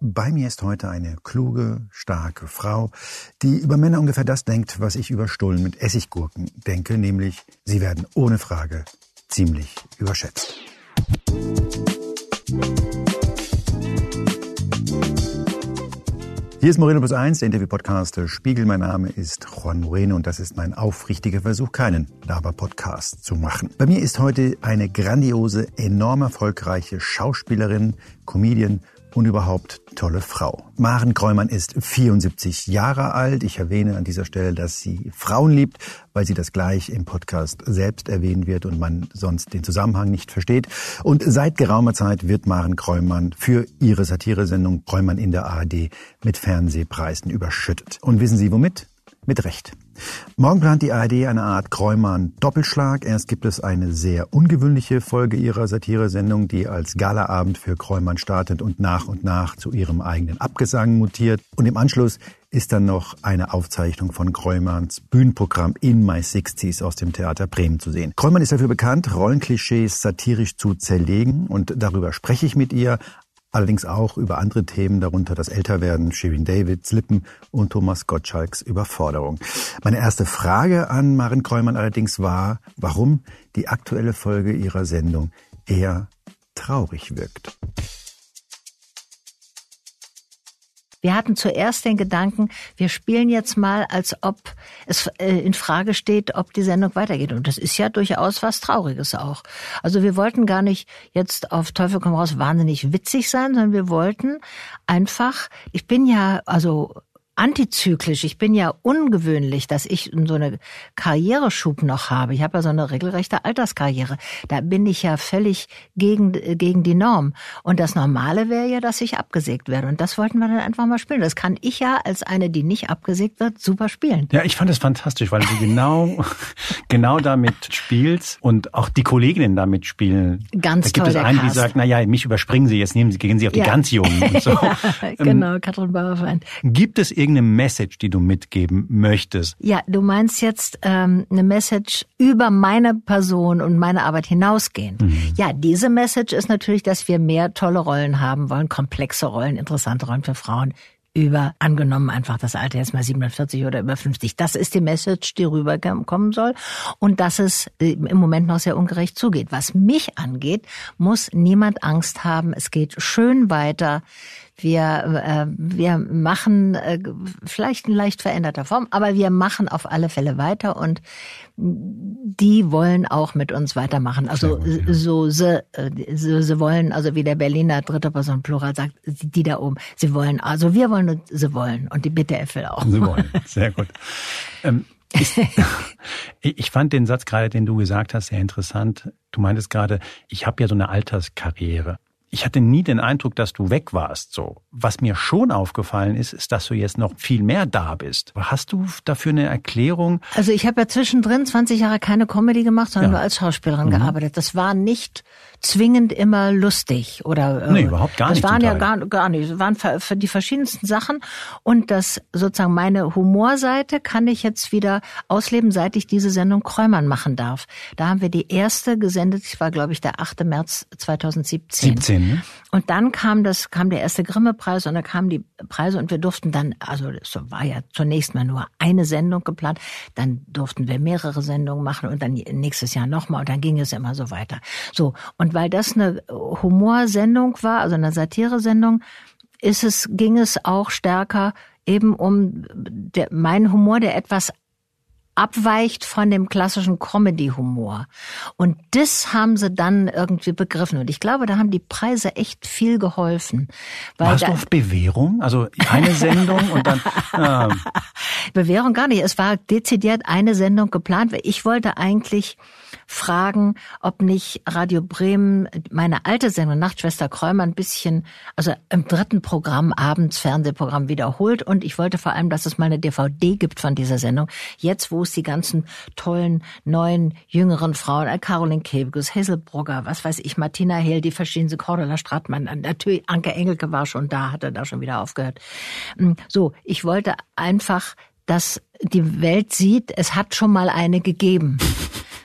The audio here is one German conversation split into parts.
Bei mir ist heute eine kluge, starke Frau, die über Männer ungefähr das denkt, was ich über Stullen mit Essiggurken denke, nämlich sie werden ohne Frage ziemlich überschätzt. Hier ist Moreno Plus 1, der Interview-Podcast Spiegel. Mein Name ist Juan Moreno und das ist mein aufrichtiger Versuch, keinen Laber-Podcast zu machen. Bei mir ist heute eine grandiose, enorm erfolgreiche Schauspielerin, Comedian und überhaupt tolle Frau. Maren Kräumann ist 74 Jahre alt. Ich erwähne an dieser Stelle, dass sie Frauen liebt, weil sie das gleich im Podcast selbst erwähnen wird und man sonst den Zusammenhang nicht versteht. Und seit geraumer Zeit wird Maren Kräumann für ihre Satiresendung Kräumann in der ARD mit Fernsehpreisen überschüttet. Und wissen Sie womit? Mit Recht. Morgen plant die ARD eine Art Kräumann-Doppelschlag. Erst gibt es eine sehr ungewöhnliche Folge ihrer Satiresendung, die als Galaabend für Kräumann startet und nach und nach zu ihrem eigenen Abgesang mutiert. Und im Anschluss ist dann noch eine Aufzeichnung von Kräumanns Bühnenprogramm In My Sixties aus dem Theater Bremen zu sehen. Kräumann ist dafür bekannt, Rollenklischees satirisch zu zerlegen und darüber spreche ich mit ihr allerdings auch über andere Themen, darunter das Älterwerden, Shirin Davids Lippen und Thomas Gottschalks Überforderung. Meine erste Frage an Maren Kräumann allerdings war, warum die aktuelle Folge ihrer Sendung eher traurig wirkt. Wir hatten zuerst den Gedanken, wir spielen jetzt mal, als ob es äh, in Frage steht, ob die Sendung weitergeht. Und das ist ja durchaus was Trauriges auch. Also wir wollten gar nicht jetzt auf Teufel komm raus wahnsinnig witzig sein, sondern wir wollten einfach, ich bin ja also antizyklisch. Ich bin ja ungewöhnlich, dass ich so eine Karriereschub noch habe. Ich habe ja so eine regelrechte Alterskarriere. Da bin ich ja völlig gegen, gegen die Norm. Und das Normale wäre ja, dass ich abgesägt werde. Und das wollten wir dann einfach mal spielen. Das kann ich ja als eine, die nicht abgesägt wird, super spielen. Ja, ich fand es fantastisch, weil du genau, genau damit spielst und auch die Kolleginnen damit spielen. Ganz da gibt toll, es einen, Cast. die sagt, na ja, mich überspringen Sie, jetzt nehmen Sie, gehen Sie auf die Ja. ganz Jungen und so. ja, Ähm, genau, Katrin Bauerfeind. Gibt es irgendeine Message, die du mitgeben möchtest? Ja, du meinst jetzt ähm, eine Message über meine Person und meine Arbeit hinausgehend. Ja, diese Message ist natürlich, dass wir mehr tolle Rollen haben wollen, komplexe Rollen, interessante Rollen für Frauen über, angenommen einfach das Alter jetzt mal 47 oder über 50. Das ist die Message, die rüberkommen soll. Und dass es äh, im Moment noch sehr ungerecht zugeht. Was mich angeht, muss niemand Angst haben. Es geht schön weiter. Wir, äh, wir machen äh, vielleicht in leicht veränderter Form, aber wir machen auf alle Fälle weiter und die wollen auch mit uns weitermachen. Also gut, ja. so, sie, äh, sie, sie wollen, also wie der Berliner dritte Person Plural sagt, die da oben, sie wollen, also wir wollen und sie wollen und die BTF will auch. Sie wollen. Sehr gut. Ähm, ist, ich fand den Satz gerade, den du gesagt hast, sehr interessant. Du meintest gerade, ich habe ja so eine Alterskarriere. Ich hatte nie den Eindruck, dass du weg warst. So, was mir schon aufgefallen ist, ist, dass du jetzt noch viel mehr da bist. Hast du dafür eine Erklärung? Also ich habe ja zwischendrin 20 Jahre keine Comedy gemacht, sondern Ja. nur als Schauspielerin Mhm. gearbeitet. Das war nicht zwingend immer lustig oder äh, Nee, überhaupt gar das nicht waren zum ja gar, gar nicht. Das waren für, die verschiedensten Sachen und das sozusagen meine Humorseite kann ich jetzt wieder ausleben, seit ich diese Sendung Kräumann machen darf. Da haben wir die erste gesendet, das war glaube ich der 8. März 2017. 17, ne? Und dann kam das, kam der erste Grimme-Preis und dann kamen die Preise und wir durften dann, also es war ja zunächst mal nur eine Sendung geplant, dann durften wir mehrere Sendungen machen und dann nächstes Jahr nochmal und dann ging es immer so weiter. So, und weil das eine Humorsendung war, also eine Satiresendung, ist es, ging es auch stärker eben um der, mein Humor, der etwas abweicht von dem klassischen Comedy-Humor. Und das haben sie dann irgendwie begriffen. Und ich glaube, da haben die Preise echt viel geholfen. Weil Warst du auf Bewährung? Also eine Sendung und dann. Ah, Bewährung gar nicht. Es war dezidiert eine Sendung geplant. weil Ich wollte eigentlich fragen, ob nicht Radio Bremen meine alte Sendung Nachtschwester Kräumer ein bisschen, also im dritten Programm, abends Fernsehprogramm wiederholt. Und ich wollte vor allem, dass es mal eine DVD gibt von dieser Sendung. Jetzt, wo es die ganzen tollen, neuen, jüngeren Frauen, äh, Caroline Kebekus, Hazel Brugger, was weiß ich, Martina Hehl, die verschiedenen Cordula Stratmann, äh, natürlich Anke Engelke war schon da, hatte da schon wieder aufgehört. Mm, So, ich wollte einfach, dass die Welt sieht, es hat schon mal eine gegeben.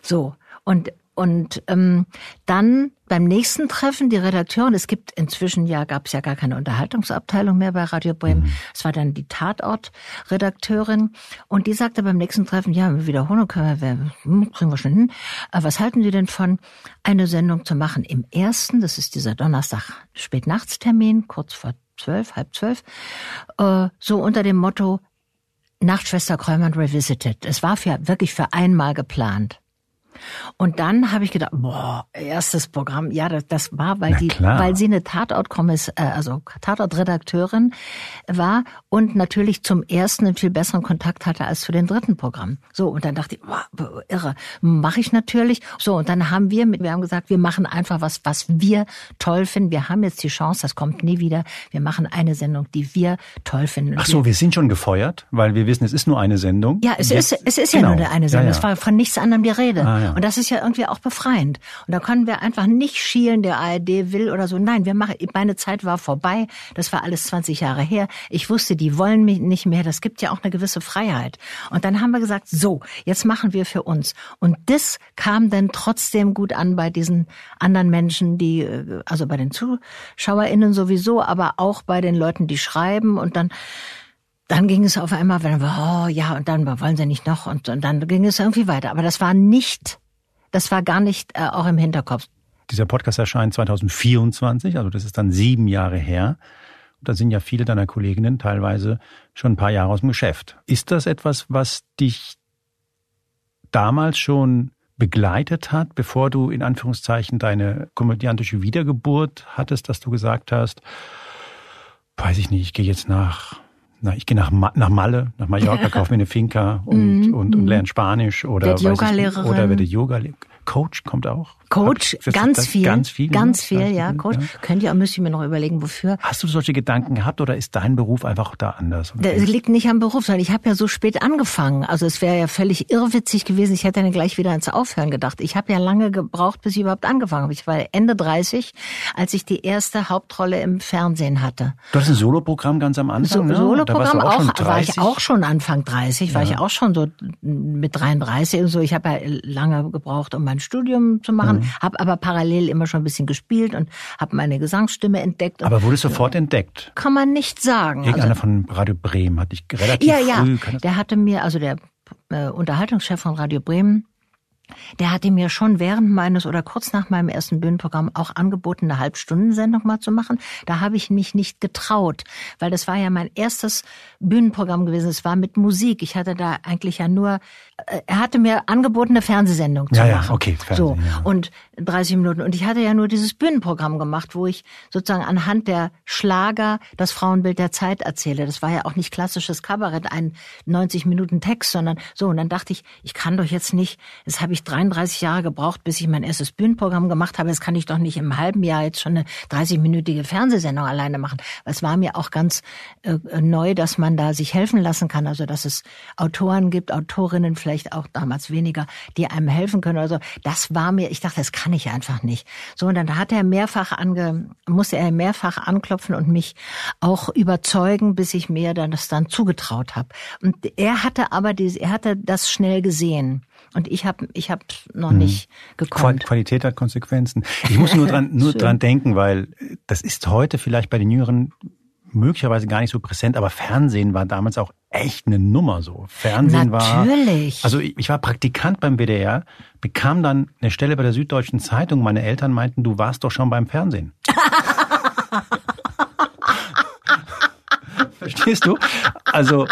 So. Und und ähm, dann beim nächsten Treffen die Redakteurin, es gibt inzwischen ja, gab es ja gar keine Unterhaltungsabteilung mehr bei Radio Bremen. Mhm. Es war dann die Tatort-Redakteurin und die sagte beim nächsten Treffen, ja, wir wiederholen können wir, hm, kriegen wir schon hin. Aber was halten Sie denn von, eine Sendung zu machen im ersten, das ist dieser Donnerstag Spätnachtstermin, kurz vor zwölf, halb zwölf, äh, so unter dem Motto Nachtschwester Kräumann Revisited. Es war für, wirklich für einmal geplant. Und dann habe ich gedacht, boah, erstes Programm, ja, das, das war, weil die, weil sie eine Tatortkommiss, äh, also Tatortredakteurin war und natürlich zum ersten einen viel besseren Kontakt hatte als für den dritten Programm. So und dann dachte ich, boah, irre, mache ich natürlich. So und dann haben wir mit, wir haben gesagt, wir machen einfach was, was wir toll finden. Wir haben jetzt die Chance, das kommt nie wieder. Wir machen eine Sendung, die wir toll finden. Ach so, wir sind schon gefeuert, weil wir wissen, es ist nur eine Sendung. Ja, es ist, es ist genau. ja nur eine Sendung. Ja, ja. Es war von nichts anderem die Rede. Ah, ja. Und das ist ja irgendwie auch befreiend. Und da können wir einfach nicht schielen, der ARD will oder so. Nein, wir machen, meine Zeit war vorbei. Das war alles 20 Jahre her. Ich wusste, die wollen mich nicht mehr. Das gibt ja auch eine gewisse Freiheit. Und dann haben wir gesagt, so, jetzt machen wir für uns. Und das kam dann trotzdem gut an bei diesen anderen Menschen, die, äh, also bei den ZuschauerInnen sowieso, aber auch bei den Leuten, die schreiben und dann, dann ging es auf einmal, wenn wir, oh ja, und dann wollen sie nicht noch und, und dann ging es irgendwie weiter. Aber das war nicht, das war gar nicht äh, auch im Hinterkopf. Dieser Podcast erscheint 2024, also das ist dann sieben Jahre her. Und da sind ja viele deiner Kolleginnen teilweise schon ein paar Jahre aus dem Geschäft. Ist das etwas, was dich damals schon begleitet hat, bevor du in Anführungszeichen deine komödiantische Wiedergeburt hattest, dass du gesagt hast, weiß ich nicht, ich gehe jetzt nach na, ich gehe nach, nach Malle, nach Mallorca, kaufe mir eine Finca und, und, und, und lerne Spanisch oder, Werd Yoga-Lehrerin. oder werde Yoga-Lehrerin. Coach kommt auch. Coach, ich, ganz, viel, ganz viel. Ganz viel, ja. Coach. Ja. Könnt ihr, müsst ihr mir noch überlegen, wofür. Hast du solche Gedanken gehabt oder ist dein Beruf einfach da anders? Es liegt nicht am Beruf, sondern ich habe ja so spät angefangen. Also es wäre ja völlig irrwitzig gewesen. Ich hätte dann gleich wieder ans Aufhören gedacht. Ich habe ja lange gebraucht, bis ich überhaupt angefangen habe. Ich war Ende 30, als ich die erste Hauptrolle im Fernsehen hatte. Du hast ein Soloprogramm ganz am Anfang, so, ne? Soloprogramm auch, auch war ich auch schon Anfang 30, ja. war ich auch schon so mit 33 und so. Ich habe ja lange gebraucht, um mein Studium zu machen. Mhm. Habe aber parallel immer schon ein bisschen gespielt und habe meine Gesangsstimme entdeckt. Aber wurde sofort entdeckt? Kann man nicht sagen. Irgendeiner also, von Radio Bremen hatte ich relativ ja, früh. Ja, der hatte mir, also der äh, Unterhaltungschef von Radio Bremen, der hatte mir schon während meines oder kurz nach meinem ersten Bühnenprogramm auch angeboten, eine Halbstundensendung mal zu machen. Da habe ich mich nicht getraut, weil das war ja mein erstes Bühnenprogramm gewesen. Es war mit Musik. Ich hatte da eigentlich ja nur, äh, er hatte mir angeboten, eine Fernsehsendung zu ja, machen. Ja, okay, Fernsehen, so ja. und 30 Minuten. Und ich hatte ja nur dieses Bühnenprogramm gemacht, wo ich sozusagen anhand der Schlager das Frauenbild der Zeit erzähle. Das war ja auch nicht klassisches Kabarett, ein 90 Minuten Text, sondern so. Und dann dachte ich, ich kann doch jetzt nicht, das habe ich 33 Jahre gebraucht, bis ich mein erstes Bühnenprogramm gemacht habe. Das kann ich doch nicht im halben Jahr jetzt schon eine 30-minütige Fernsehsendung alleine machen. Es war mir auch ganz äh, neu, dass man da sich helfen lassen kann. Also dass es Autoren gibt, Autorinnen vielleicht auch damals weniger, die einem helfen können. Also das war mir, ich dachte, das kann ich einfach nicht. So und dann hat er mehrfach ange, musste er mehrfach anklopfen und mich auch überzeugen, bis ich mir dann das dann zugetraut habe. Und er hatte aber diese, er hatte das schnell gesehen. Und ich habe ich hab noch mhm. nicht gekonnt. Qualität hat Konsequenzen. Ich muss nur dran, nur dran denken, weil das ist heute vielleicht bei den Jüngeren möglicherweise gar nicht so präsent, aber Fernsehen war damals auch echt eine Nummer so. Fernsehen Natürlich. war. Also ich war Praktikant beim WDR, bekam dann eine Stelle bei der Süddeutschen Zeitung. Meine Eltern meinten, du warst doch schon beim Fernsehen. Verstehst du? Also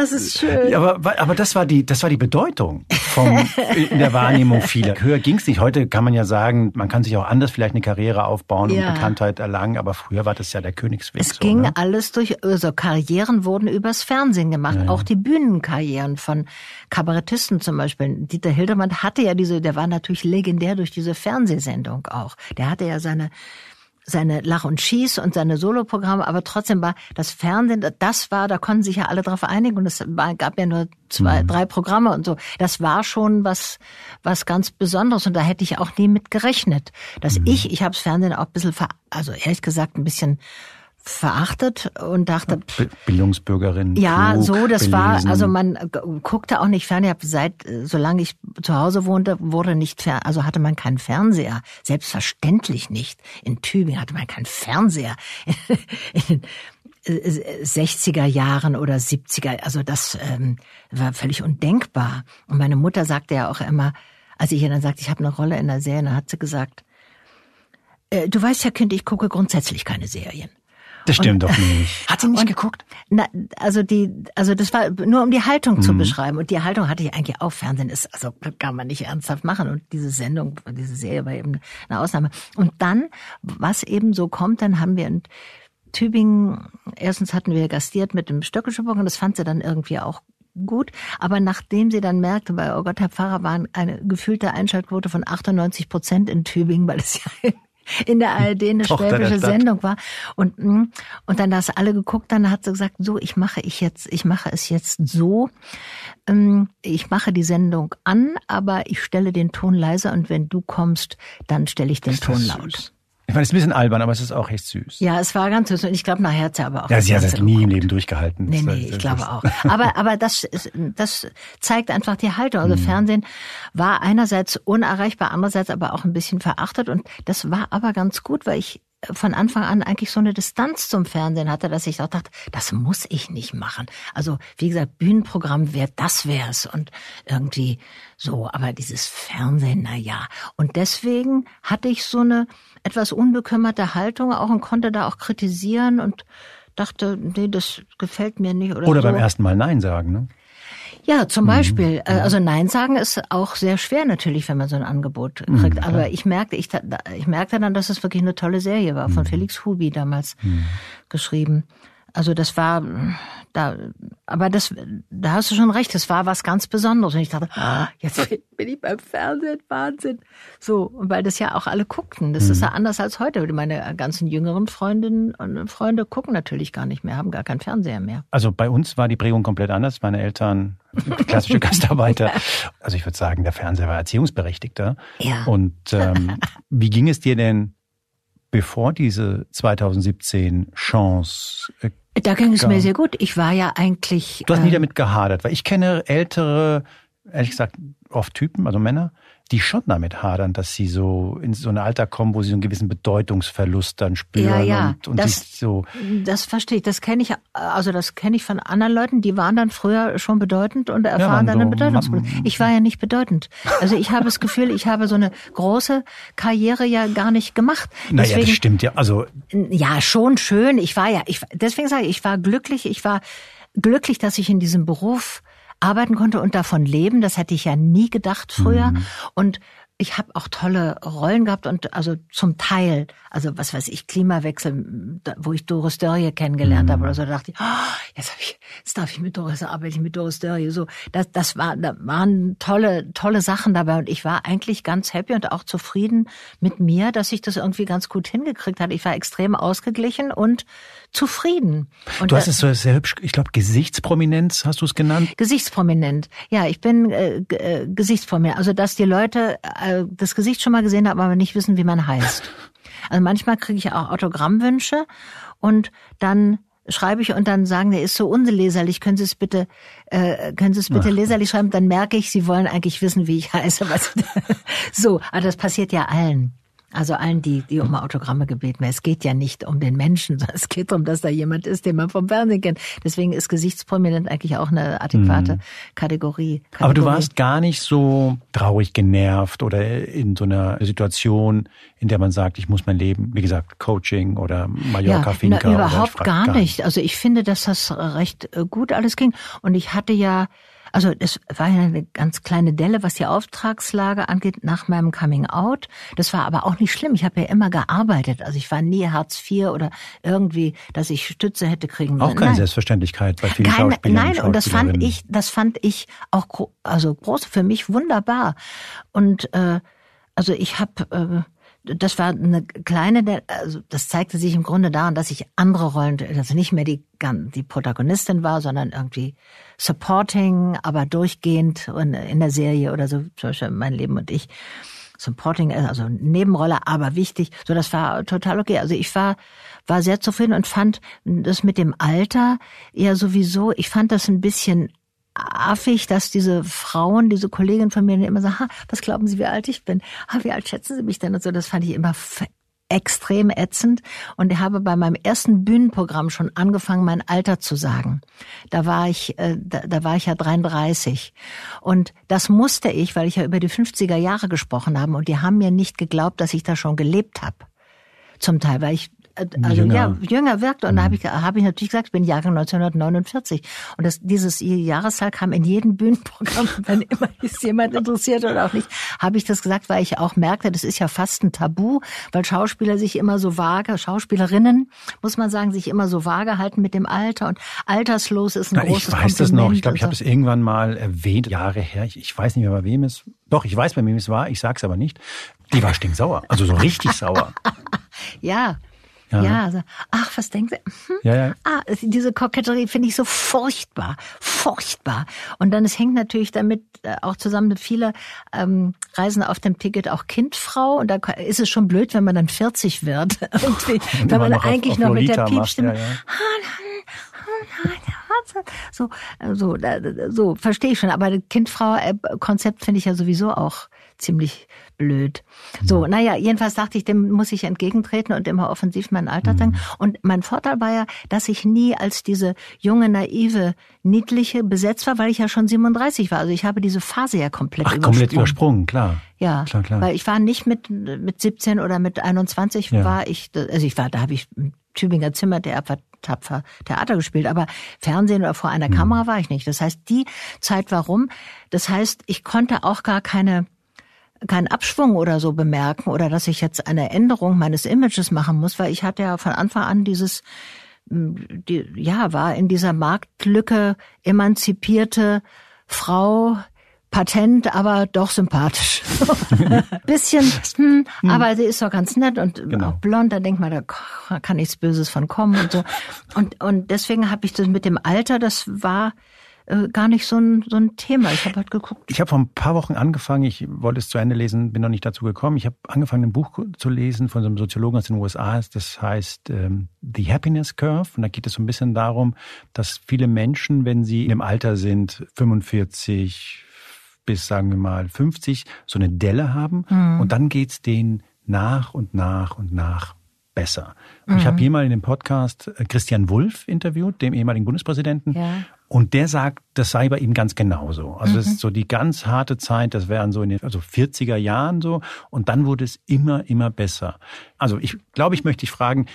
das ist schön. Aber, aber das war die, das war die Bedeutung vom, in der Wahrnehmung vieler. Höher ging's nicht. Heute kann man ja sagen, man kann sich auch anders vielleicht eine Karriere aufbauen ja. und Bekanntheit erlangen, aber früher war das ja der Königsweg. Es so, ging ne? alles durch, also Karrieren wurden übers Fernsehen gemacht. Ja, auch die Bühnenkarrieren von Kabarettisten zum Beispiel. Dieter Hildemann hatte ja diese, der war natürlich legendär durch diese Fernsehsendung auch. Der hatte ja seine seine Lach und Schieß und seine Soloprogramme, aber trotzdem war das Fernsehen, das war, da konnten sich ja alle drauf einigen und es gab ja nur zwei, mhm. drei Programme und so. Das war schon was, was ganz Besonderes und da hätte ich auch nie mit gerechnet, dass mhm. ich, ich habe das Fernsehen auch ein bisschen, ver, also ehrlich gesagt ein bisschen verachtet und dachte Bildungsbürgerin. Ja, klug, so das belesen. war also man guckte auch nicht fern. Ich hab seit solange ich zu Hause wohnte, wurde nicht fern, also hatte man keinen Fernseher. Selbstverständlich nicht. In Tübingen hatte man keinen Fernseher. In den 60er Jahren oder 70er, also das ähm, war völlig undenkbar. Und meine Mutter sagte ja auch immer, als ich ihr dann sagte, ich habe eine Rolle in der Serie, dann hat sie gesagt, äh, du weißt ja, Kind, ich gucke grundsätzlich keine Serien. Das stimmt und, doch nicht. Hat sie nicht und, geguckt? Na, also die, also das war nur um die Haltung mhm. zu beschreiben. Und die Haltung hatte ich eigentlich auch. Fernsehen ist, also kann man nicht ernsthaft machen. Und diese Sendung, diese Serie war eben eine Ausnahme. Und dann, was eben so kommt, dann haben wir in Tübingen, erstens hatten wir gastiert mit dem Stöckelschuppung und das fand sie dann irgendwie auch gut. Aber nachdem sie dann merkte, weil, oh Gott, Herr Pfarrer, war eine gefühlte Einschaltquote von 98 Prozent in Tübingen, weil es ja in der ARD eine schwäbische Sendung war. Und, mm, und dann das alle geguckt, dann hat sie gesagt, so, ich mache ich jetzt, ich mache es jetzt so. Ähm, ich mache die Sendung an, aber ich stelle den Ton leiser und wenn du kommst, dann stelle ich den Ton laut. Ich meine, es ist ein bisschen albern, aber es ist auch echt süß. Ja, es war ganz süß. Und ich glaube, nachher hat sie aber auch. Ja, sie hat das nie im Leben durchgehalten. Nee, nee, ich glaube auch. Aber, aber das, das zeigt einfach die Haltung. Also mhm. Fernsehen war einerseits unerreichbar, andererseits aber auch ein bisschen verachtet. Und das war aber ganz gut, weil ich von Anfang an eigentlich so eine Distanz zum Fernsehen hatte, dass ich auch dachte, das muss ich nicht machen. Also wie gesagt, Bühnenprogramm wäre das wär's und irgendwie so, aber dieses Fernsehen, na ja. Und deswegen hatte ich so eine etwas unbekümmerte Haltung auch und konnte da auch kritisieren und dachte, nee, das gefällt mir nicht oder Oder so. beim ersten Mal Nein sagen, ne? Ja, zum mhm. Beispiel. Mhm. Also Nein sagen ist auch sehr schwer natürlich, wenn man so ein Angebot kriegt. Mhm, Aber ich merkte, ich, ich merkte dann, dass es wirklich eine tolle Serie war, von mhm. Felix Hubi damals mhm. geschrieben. Also das war da, aber das, da hast du schon recht, das war was ganz Besonderes. Und ich dachte, ah, jetzt bin ich beim Fernsehen, Wahnsinn. So, weil das ja auch alle guckten. Das mhm. ist ja anders als heute. Meine ganzen jüngeren Freundinnen und Freunde gucken natürlich gar nicht mehr, haben gar keinen Fernseher mehr. Also bei uns war die Prägung komplett anders. Meine Eltern, klassische Gastarbeiter. Also ich würde sagen, der Fernseher war Erziehungsberechtigter. Ja. Und ähm, wie ging es dir denn bevor diese 2017 Chance äh, da ging es mir sehr gut. Ich war ja eigentlich. Du hast nie ähm, damit gehadert, weil ich kenne ältere, ehrlich gesagt, oft Typen, also Männer, die schon damit hadern, dass sie so in so ein Alter kommen, wo sie so einen gewissen Bedeutungsverlust dann spüren ja, ja. und, und das, so. Das verstehe ich. Das kenne ich, also das kenne ich von anderen Leuten, die waren dann früher schon bedeutend und erfahren ja, dann so, eine Bedeutungsverlust. Ich war ja nicht bedeutend. Also ich habe das Gefühl, ich habe so eine große Karriere ja gar nicht gemacht. Naja, deswegen, das stimmt ja. Also ja, schon schön. Ich war ja, ich deswegen sage ich, ich war glücklich. Ich war glücklich, dass ich in diesem Beruf arbeiten konnte und davon leben. Das hätte ich ja nie gedacht früher. Mhm. Und ich habe auch tolle Rollen gehabt und also zum Teil, also was weiß ich, Klimawechsel, wo ich Doris Dörrie kennengelernt mhm. habe oder so, da dachte ich, oh, jetzt, hab ich, jetzt darf ich mit Doris, arbeite ich mit Doris Dörrie. So, das, das war, da waren tolle, tolle Sachen dabei und ich war eigentlich ganz happy und auch zufrieden mit mir, dass ich das irgendwie ganz gut hingekriegt hatte. Ich war extrem ausgeglichen und zufrieden. Und du hast es so sehr hübsch, ich glaube, Gesichtsprominenz hast du es genannt? Gesichtsprominent. Ja, ich bin äh, äh, Gesichtsprominent. Also, dass die Leute äh, das Gesicht schon mal gesehen haben, aber nicht wissen, wie man heißt. Also manchmal kriege ich auch Autogrammwünsche und dann schreibe ich und dann sagen, der ist so unleserlich, können Sie es bitte, äh, können Sie es bitte Ach. leserlich schreiben? Dann merke ich, Sie wollen eigentlich wissen, wie ich heiße. So, aber das passiert ja allen. Also allen, die, die um Autogramme gebeten werden. Es geht ja nicht um den Menschen, sondern es geht darum, dass da jemand ist, den man vom Fernsehen kennt. Deswegen ist gesichtsprominent eigentlich auch eine adäquate mhm. Kategorie, Kategorie. Aber du warst gar nicht so traurig genervt oder in so einer Situation, in der man sagt, ich muss mein Leben, wie gesagt, Coaching oder Mallorca, ja, Finca. Na, überhaupt gar nicht. Also ich finde, dass das recht äh, gut alles ging. Und ich hatte ja also es war ja eine ganz kleine Delle, was die Auftragslage angeht, nach meinem Coming Out. Das war aber auch nicht schlimm. Ich habe ja immer gearbeitet. Also ich war nie Hartz IV oder irgendwie, dass ich Stütze hätte kriegen Auch keine nein. Selbstverständlichkeit bei vielen keine, Schauspielern Nein, und, und das fand ich, das fand ich auch also groß für mich wunderbar. Und äh, also ich habe äh, das war eine kleine, also das zeigte sich im Grunde daran, dass ich andere Rollen, also nicht mehr die, die Protagonistin war, sondern irgendwie supporting, aber durchgehend in der Serie oder so, zum Beispiel mein Leben und ich. Supporting, also Nebenrolle, aber wichtig. So, das war total okay. Also ich war, war sehr zufrieden und fand das mit dem Alter ja sowieso, ich fand das ein bisschen affig, dass diese Frauen, diese Kollegin von mir immer sagen, was glauben Sie, wie alt ich bin? Ha, wie alt schätzen Sie mich denn? Und so, das fand ich immer extrem ätzend und ich habe bei meinem ersten Bühnenprogramm schon angefangen, mein Alter zu sagen. Da war ich, äh, da, da war ich ja 33 und das musste ich, weil ich ja über die 50er Jahre gesprochen habe und die haben mir nicht geglaubt, dass ich da schon gelebt habe. Zum Teil, weil ich also jünger. ja, jünger wirkt. Und mhm. da habe ich, hab ich natürlich gesagt, ich bin Jahrgang 1949. Und das, dieses Jahreszahl kam in jedem Bühnenprogramm, wenn immer ist jemand interessiert oder auch nicht, habe ich das gesagt, weil ich auch merkte, das ist ja fast ein Tabu, weil Schauspieler sich immer so vage, Schauspielerinnen, muss man sagen, sich immer so vage halten mit dem Alter. Und alterslos ist ein Na, großes Ich weiß Kompliment das noch. Ich glaube, ich habe es irgendwann mal erwähnt, Jahre her. Ich, ich weiß nicht mehr, bei wem es doch, ich weiß, bei wem es war, ich sag's aber nicht. Die war stinksauer, also so richtig sauer. ja, ja, ja also, ach, was denken Sie? Hm? Ja, ja. Ah, diese Koketterie finde ich so furchtbar, furchtbar. Und dann, es hängt natürlich damit äh, auch zusammen, viele ähm, reisen auf dem Ticket auch Kindfrau und da ist es schon blöd, wenn man dann 40 wird. Irgendwie, wenn man eigentlich auf, auf noch mit der Piepstimme... Ja, ja. So, so, so verstehe ich schon. Aber Kindfrau-Konzept finde ich ja sowieso auch ziemlich blöd. So, naja, jedenfalls dachte ich, dem muss ich entgegentreten und immer offensiv mein Alter mhm. sagen. Und mein Vorteil war ja, dass ich nie als diese junge, naive, niedliche besetzt war, weil ich ja schon 37 war. Also ich habe diese Phase ja komplett Ach, übersprungen. komplett übersprungen, klar. Ja, klar, klar. weil ich war nicht mit, mit 17 oder mit 21 ja. war ich, also ich war, da habe ich Tübinger Zimmer, der tapfer Theater gespielt, aber Fernsehen oder vor einer mhm. Kamera war ich nicht. Das heißt, die Zeit warum? Das heißt, ich konnte auch gar keine keinen Abschwung oder so bemerken oder dass ich jetzt eine Änderung meines Images machen muss, weil ich hatte ja von Anfang an dieses die, ja, war in dieser Marktlücke emanzipierte Frau, patent, aber doch sympathisch. Bisschen, hm, hm, aber sie ist doch ganz nett und genau. auch blond, da denkt man, da kann nichts Böses von kommen und so. Und, und deswegen habe ich das mit dem Alter, das war äh, gar nicht so ein, so ein Thema. Ich habe halt geguckt. Ich habe vor ein paar Wochen angefangen, ich wollte es zu Ende lesen, bin noch nicht dazu gekommen. Ich habe angefangen, ein Buch zu lesen von so einem Soziologen aus den USA. Das heißt ähm, The Happiness Curve. Und da geht es so ein bisschen darum, dass viele Menschen, wenn sie im Alter sind, 45 bis, sagen wir mal, 50, so eine Delle haben. Mhm. Und dann geht's denen nach und nach und nach besser. Und mhm. ich habe hier mal in dem Podcast äh, Christian Wulff interviewt, dem ehemaligen Bundespräsidenten. Ja. Und der sagt, das sei bei ihm ganz genauso. Also mhm. das ist so die ganz harte Zeit, das wären so in den also 40er Jahren so. Und dann wurde es immer, immer besser. Also ich glaube, ich möchte dich fragen,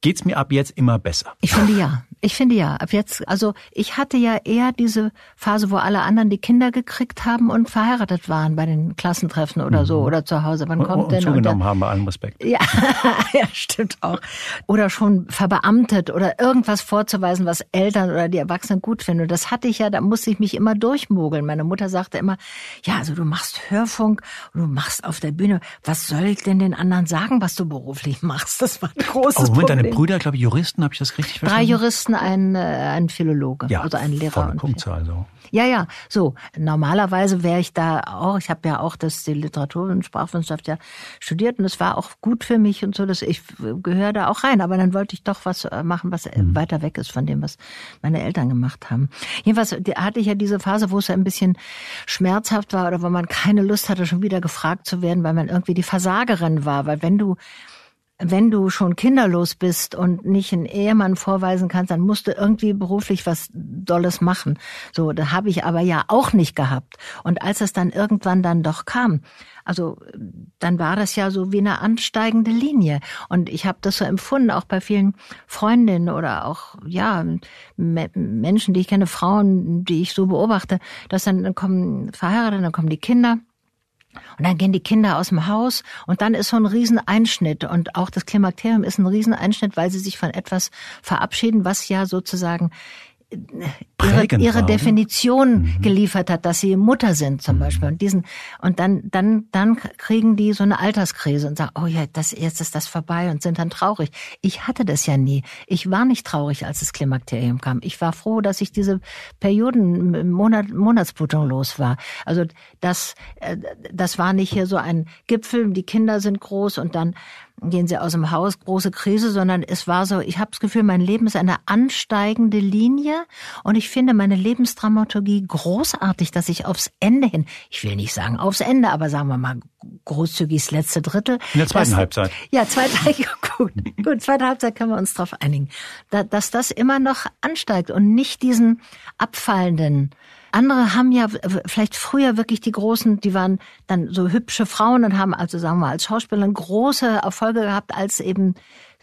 geht's mir ab jetzt immer besser? Ich finde ja. Ich finde ja, ab jetzt, also ich hatte ja eher diese Phase, wo alle anderen die Kinder gekriegt haben und verheiratet waren bei den Klassentreffen oder mhm. so oder zu Hause. Wann kommt und, denn? Zugenommen und haben bei allem Respekt. Ja, ja, stimmt auch. Oder schon verbeamtet oder irgendwas vorzuweisen, was Eltern oder die Erwachsenen gut finden. Und das hatte ich ja, da musste ich mich immer durchmogeln. Meine Mutter sagte immer, ja, also du machst Hörfunk und du machst auf der Bühne. Was soll ich denn den anderen sagen, was du beruflich machst? Das war ein großes oh, Moment, Problem. deine Brüder, glaube ich, Juristen, habe ich das richtig verstanden? Drei Juristen ein, äh, ein Philologe, ja, also ein Lehrer. Volle Punktzahl so. Ja, ja, so. Normalerweise wäre ich da auch, ich habe ja auch das die Literatur und Sprachwissenschaft ja studiert und es war auch gut für mich und so, dass ich gehöre da auch rein. Aber dann wollte ich doch was äh, machen, was mhm. weiter weg ist von dem, was meine Eltern gemacht haben. Jedenfalls hatte ich ja diese Phase, wo es ein bisschen schmerzhaft war oder wo man keine Lust hatte, schon wieder gefragt zu werden, weil man irgendwie die Versagerin war. Weil wenn du wenn du schon kinderlos bist und nicht einen Ehemann vorweisen kannst, dann musst du irgendwie beruflich was Dolles machen. So, da habe ich aber ja auch nicht gehabt. Und als es dann irgendwann dann doch kam, also dann war das ja so wie eine ansteigende Linie. Und ich habe das so empfunden, auch bei vielen Freundinnen oder auch ja Menschen, die ich kenne, Frauen, die ich so beobachte, dass dann kommen verheiratet, dann kommen die Kinder und dann gehen die Kinder aus dem Haus und dann ist so ein Rieseneinschnitt. Und auch das Klimakterium ist ein Rieseneinschnitt, weil sie sich von etwas verabschieden, was ja sozusagen ihre, ihre Definition mhm. geliefert hat, dass sie Mutter sind zum mhm. Beispiel. Und diesen, und dann, dann, dann kriegen die so eine Alterskrise und sagen, oh ja, das, jetzt ist das vorbei und sind dann traurig. Ich hatte das ja nie. Ich war nicht traurig, als das Klimakterium kam. Ich war froh, dass ich diese Perioden, Monat, Monatsblutung los war. Also das, äh, das war nicht hier so ein Gipfel, die Kinder sind groß und dann gehen sie aus dem Haus, große Krise, sondern es war so, ich habe das Gefühl, mein Leben ist eine ansteigende Linie und ich finde meine Lebensdramaturgie großartig, dass ich aufs Ende hin, ich will nicht sagen aufs Ende, aber sagen wir mal großzügig das letzte Drittel. In der zweiten dass, Halbzeit. Ja, zweite Halbzeit, gut, gut, zweite Halbzeit können wir uns darauf einigen, dass das immer noch ansteigt und nicht diesen abfallenden andere haben ja vielleicht früher wirklich die großen, die waren dann so hübsche Frauen und haben also sagen wir als Schauspielerin große Erfolge gehabt als eben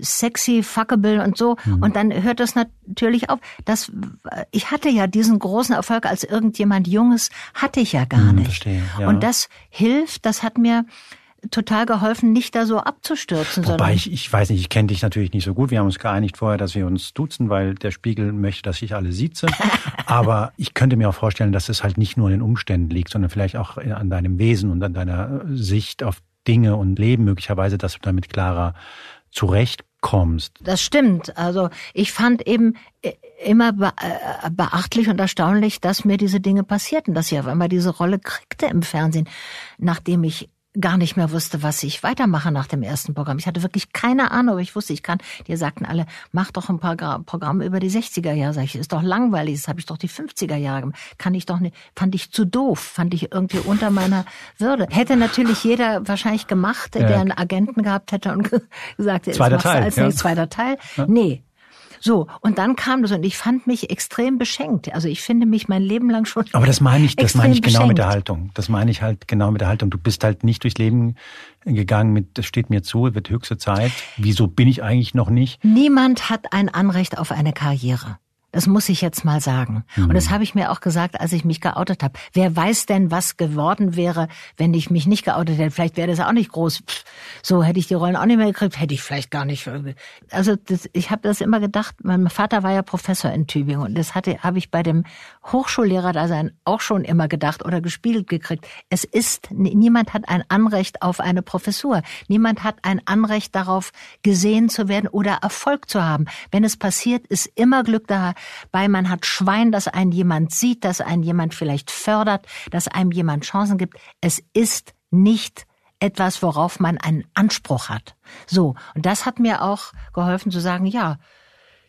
sexy, fuckable und so. Mhm. Und dann hört das natürlich auf. Das, ich hatte ja diesen großen Erfolg als irgendjemand Junges, hatte ich ja gar mhm, nicht. Verstehe, ja. Und das hilft, das hat mir total geholfen, nicht da so abzustürzen. Wobei ich, ich weiß nicht, ich kenne dich natürlich nicht so gut. Wir haben uns geeinigt vorher, dass wir uns duzen, weil der Spiegel möchte, dass ich alle sieze. Aber ich könnte mir auch vorstellen, dass es halt nicht nur an den Umständen liegt, sondern vielleicht auch an deinem Wesen und an deiner Sicht auf Dinge und Leben möglicherweise, dass du damit klarer zurechtkommst. Das stimmt. Also ich fand eben äh, immer äh, beachtlich und erstaunlich, dass mir diese Dinge passierten, dass ich auf einmal diese Rolle kriegte im Fernsehen, nachdem ich gar nicht mehr wusste, was ich weitermache nach dem ersten Programm. Ich hatte wirklich keine Ahnung, aber ich wusste, ich kann. Die sagten alle, mach doch ein paar Programme über die 60er Jahre. Sag ich, ist doch langweilig, das habe ich doch die 50er Jahre gemacht. Kann ich doch nicht, fand ich zu doof, fand ich irgendwie unter meiner Würde. Hätte natürlich jeder wahrscheinlich gemacht, der einen Agenten gehabt hätte und gesagt, jetzt zweiter Teil, als ja. zweiter Teil. Ja. Nee, so, und dann kam das und ich fand mich extrem beschenkt. Also ich finde mich mein Leben lang schon. Aber das meine ich, das meine ich genau beschenkt. mit der Haltung. Das meine ich halt genau mit der Haltung. Du bist halt nicht durchs Leben gegangen mit, das steht mir zu, wird höchste Zeit. Wieso bin ich eigentlich noch nicht? Niemand hat ein Anrecht auf eine Karriere. Das muss ich jetzt mal sagen. Mhm. Und das habe ich mir auch gesagt, als ich mich geoutet habe. Wer weiß denn, was geworden wäre, wenn ich mich nicht geoutet hätte? Vielleicht wäre das auch nicht groß. Pff, so hätte ich die Rollen auch nicht mehr gekriegt, hätte ich vielleicht gar nicht. Also das, ich habe das immer gedacht. Mein Vater war ja Professor in Tübingen und das hatte habe ich bei dem Hochschullehrer da sein auch schon immer gedacht oder gespielt gekriegt. Es ist niemand hat ein Anrecht auf eine Professur. Niemand hat ein Anrecht darauf gesehen zu werden oder Erfolg zu haben. Wenn es passiert, ist immer Glück da bei man hat Schwein, dass ein jemand sieht, dass ein jemand vielleicht fördert, dass einem jemand Chancen gibt. Es ist nicht etwas, worauf man einen Anspruch hat. So, und das hat mir auch geholfen zu sagen, ja,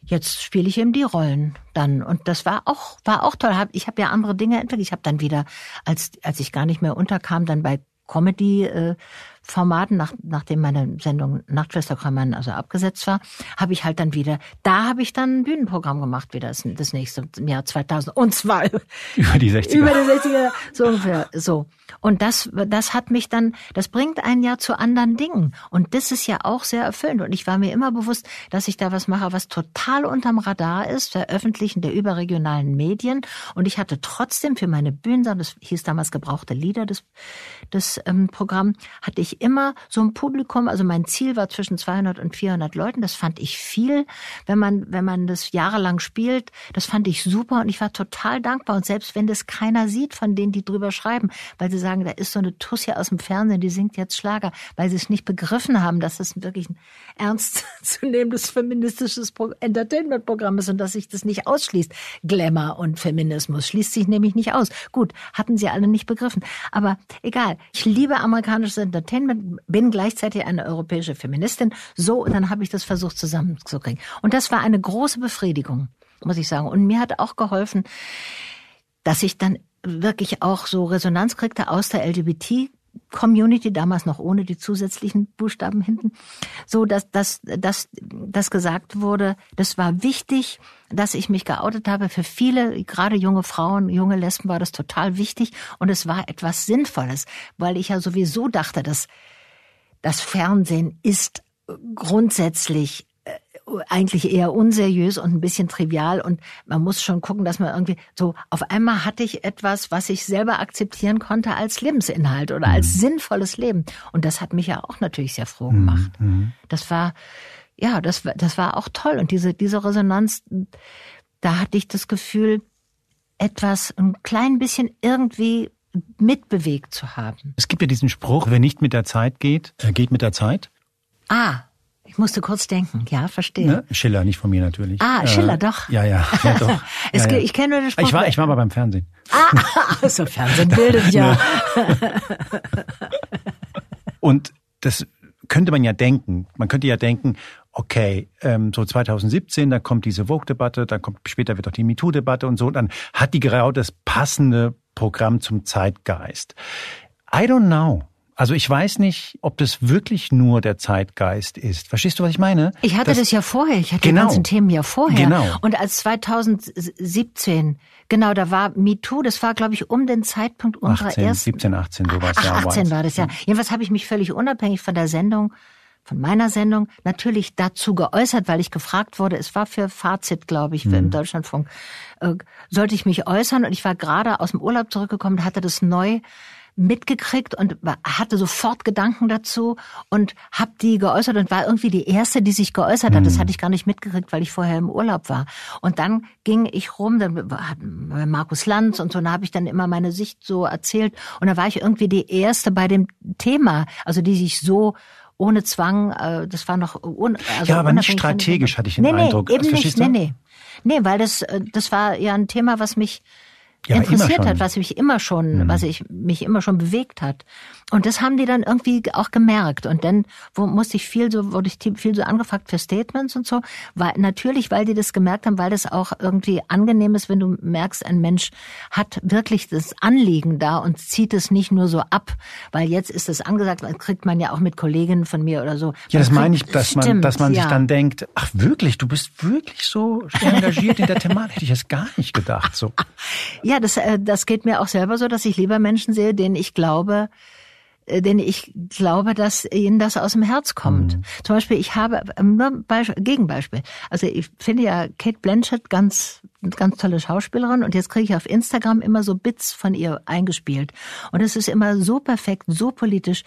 jetzt spiele ich eben die Rollen dann und das war auch war auch toll. Ich habe ja andere Dinge entwickelt. Ich habe dann wieder als als ich gar nicht mehr unterkam, dann bei Comedy äh, Formaten, nach, nachdem meine Sendung Nachtschwesterkammern also abgesetzt war, habe ich halt dann wieder, da habe ich dann ein Bühnenprogramm gemacht, wieder das, das nächste im Jahr 2000. Und zwar über die 60er. Über die 60er, so ungefähr, so. Und das, das hat mich dann, das bringt einen ja zu anderen Dingen. Und das ist ja auch sehr erfüllend. Und ich war mir immer bewusst, dass ich da was mache, was total unterm Radar ist, der öffentlichen, der überregionalen Medien. Und ich hatte trotzdem für meine Bühnen, das hieß damals gebrauchte Lieder, das, das ähm, Programm, hatte ich immer so ein Publikum, also mein Ziel war zwischen 200 und 400 Leuten. Das fand ich viel, wenn man, wenn man das jahrelang spielt. Das fand ich super und ich war total dankbar. Und selbst wenn das keiner sieht von denen, die drüber schreiben, weil sie sagen, da ist so eine Tussi aus dem Fernsehen, die singt jetzt Schlager, weil sie es nicht begriffen haben, dass es wirklich ein ernstzunehmendes feministisches Entertainment-Programm ist und dass sich das nicht ausschließt. Glamour und Feminismus schließt sich nämlich nicht aus. Gut, hatten sie alle nicht begriffen. Aber egal. Ich liebe amerikanisches Entertainment Entertainment, bin gleichzeitig eine europäische Feministin. So, und dann habe ich das versucht zusammenzukriegen. Und das war eine große Befriedigung, muss ich sagen. Und mir hat auch geholfen, dass ich dann wirklich auch so Resonanz kriegte aus der LGBT Community, damals noch ohne die zusätzlichen Buchstaben hinten, so dass, dass, dass, dass gesagt wurde, das war wichtig, dass ich mich geoutet habe. Für viele, gerade junge Frauen, junge Lesben war das total wichtig und es war etwas Sinnvolles, weil ich ja sowieso dachte, dass das Fernsehen ist grundsätzlich eigentlich eher unseriös und ein bisschen trivial und man muss schon gucken, dass man irgendwie so auf einmal hatte ich etwas, was ich selber akzeptieren konnte als Lebensinhalt oder mhm. als sinnvolles Leben und das hat mich ja auch natürlich sehr froh gemacht. Mhm. Das war ja, das war das war auch toll und diese diese Resonanz da hatte ich das Gefühl, etwas ein klein bisschen irgendwie mitbewegt zu haben. Es gibt ja diesen Spruch, wer nicht mit der Zeit geht, er geht mit der Zeit. Ah, ich musste kurz denken. Ja, verstehe. Ne? Schiller, nicht von mir natürlich. Ah, Schiller, äh, doch. Ja, ja, ja doch. ja, ja. Ich kenne nur den Spruch. Ich war, ich war mal beim Fernsehen. Ah, also Fernsehen bildet ja. Und das könnte man ja denken. Man könnte ja denken, okay, ähm, so 2017, da kommt diese Vogue-Debatte, dann kommt später wird auch die MeToo-Debatte und so, dann hat die genau das passende Programm zum Zeitgeist. I don't know. Also ich weiß nicht, ob das wirklich nur der Zeitgeist ist. Verstehst du, was ich meine? Ich hatte das, das ja vorher. Ich hatte genau, die ganzen Themen ja vorher. Genau. Und als 2017, genau, da war MeToo, das war, glaube ich, um den Zeitpunkt unserer 18, ersten... 17, 18, sowas. Ach, 18 war das ja. Jedenfalls habe ich mich völlig unabhängig von der Sendung von meiner Sendung natürlich dazu geäußert, weil ich gefragt wurde, es war für Fazit, glaube ich, für mhm. im Deutschlandfunk, äh, sollte ich mich äußern und ich war gerade aus dem Urlaub zurückgekommen, hatte das neu mitgekriegt und hatte sofort Gedanken dazu und habe die geäußert und war irgendwie die erste, die sich geäußert hat. Das hm. hatte ich gar nicht mitgekriegt, weil ich vorher im Urlaub war. Und dann ging ich rum, dann war Markus Lanz und so, da habe ich dann immer meine Sicht so erzählt und da war ich irgendwie die erste bei dem Thema, also die sich so ohne Zwang, äh, das war noch un, also ja, aber nicht strategisch hatte ich den nee, Eindruck. Nee, eben nicht, nee, nee. Nee, weil das, äh, das war ja ein Thema, was mich ja, interessiert hat, was mich immer schon, mhm. was ich mich immer schon bewegt hat. Und das haben die dann irgendwie auch gemerkt. Und dann wo musste ich viel so, wurde ich viel so angefragt für Statements und so. Weil, natürlich, weil die das gemerkt haben, weil das auch irgendwie angenehm ist, wenn du merkst, ein Mensch hat wirklich das Anliegen da und zieht es nicht nur so ab. Weil jetzt ist es angesagt, das kriegt man ja auch mit Kolleginnen von mir oder so. Ja, das meine ich, dass stimmt, man, dass man ja. sich dann denkt, ach wirklich, du bist wirklich so engagiert in der Thematik. Hätte ich es gar nicht gedacht, so. Ja, das, äh, das geht mir auch selber so, dass ich lieber Menschen sehe, denen ich glaube, äh, denn ich glaube, dass ihnen das aus dem Herz kommt. Mhm. Zum Beispiel, ich habe ähm, nur Beispiel, Gegenbeispiel. Also ich finde ja Kate Blanchett ganz ganz tolle Schauspielerin und jetzt kriege ich auf Instagram immer so Bits von ihr eingespielt und es ist immer so perfekt, so politisch,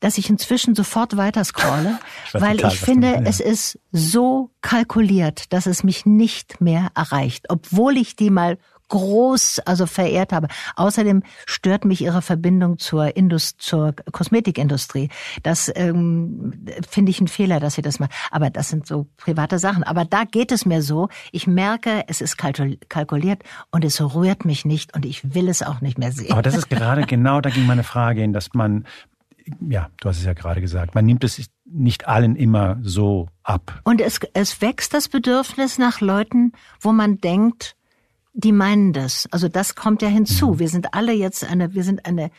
dass ich inzwischen sofort weiter scrolle, weil ich finde, ja. es ist so kalkuliert, dass es mich nicht mehr erreicht, obwohl ich die mal groß, also verehrt habe. Außerdem stört mich ihre Verbindung zur, Indust zur Kosmetikindustrie. Das ähm, finde ich ein Fehler, dass sie das macht. Aber das sind so private Sachen. Aber da geht es mir so. Ich merke, es ist kalkuliert und es rührt mich nicht und ich will es auch nicht mehr sehen. Aber das ist gerade genau, da ging meine Frage hin, dass man ja, du hast es ja gerade gesagt, man nimmt es nicht allen immer so ab. Und es, es wächst das Bedürfnis nach Leuten, wo man denkt, die meinen das. Also das kommt ja hinzu. Mhm. Wir sind alle jetzt eine, wir sind eine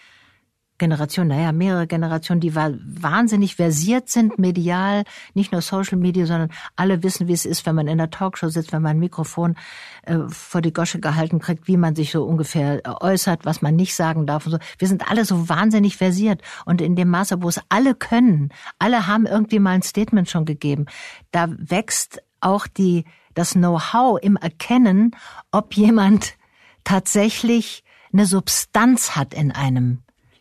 Generation, naja, mehrere Generationen, die wahnsinnig versiert sind, medial, nicht nur Social Media, sondern alle wissen, wie es ist, wenn man in der Talkshow sitzt, wenn man ein Mikrofon äh, vor die Gosche gehalten kriegt, wie man sich so ungefähr äußert, was man nicht sagen darf und so. Wir sind alle so wahnsinnig versiert und in dem Maße, wo es alle können, alle haben irgendwie mal ein Statement schon gegeben, da wächst auch die das Know-how im Erkennen, ob jemand tatsächlich eine Substanz hat in einem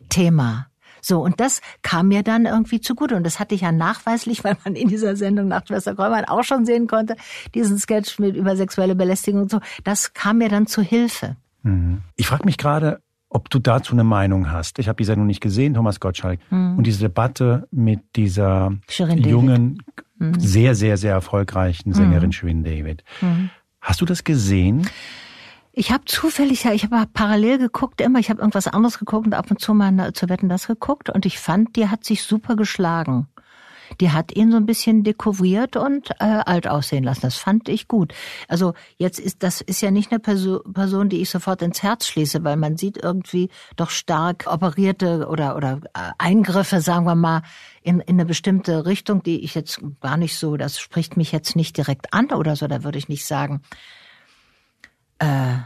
Thema. So, und das kam mir dann irgendwie zugute. Und das hatte ich ja nachweislich, weil man in dieser Sendung Nachtschwester Kräumann auch schon sehen konnte, diesen Sketch mit über sexuelle Belästigung und so. Das kam mir dann zu Hilfe. Mhm. Ich frage mich gerade, ob du dazu eine Meinung hast. Ich habe die Sendung nicht gesehen, Thomas Gottschalk. Mhm. Und diese Debatte mit dieser Shirin jungen David mhm. sehr, sehr, sehr erfolgreichen Sängerin mhm. Shirin David. Mhm. Hast du das gesehen? Ich habe zufällig, ja, ich habe parallel geguckt, immer, ich habe irgendwas anderes geguckt und ab und zu mal zu Wetten das geguckt und ich fand, die hat sich super geschlagen die hat ihn so ein bisschen dekoriert und äh, alt aussehen lassen. Das fand ich gut. Also jetzt ist das ist ja nicht eine Perso Person, die ich sofort ins Herz schließe, weil man sieht irgendwie doch stark operierte oder oder äh, Eingriffe, sagen wir mal, in, in eine bestimmte Richtung, die ich jetzt gar nicht so, das spricht mich jetzt nicht direkt an oder so, da würde ich nicht sagen, äh,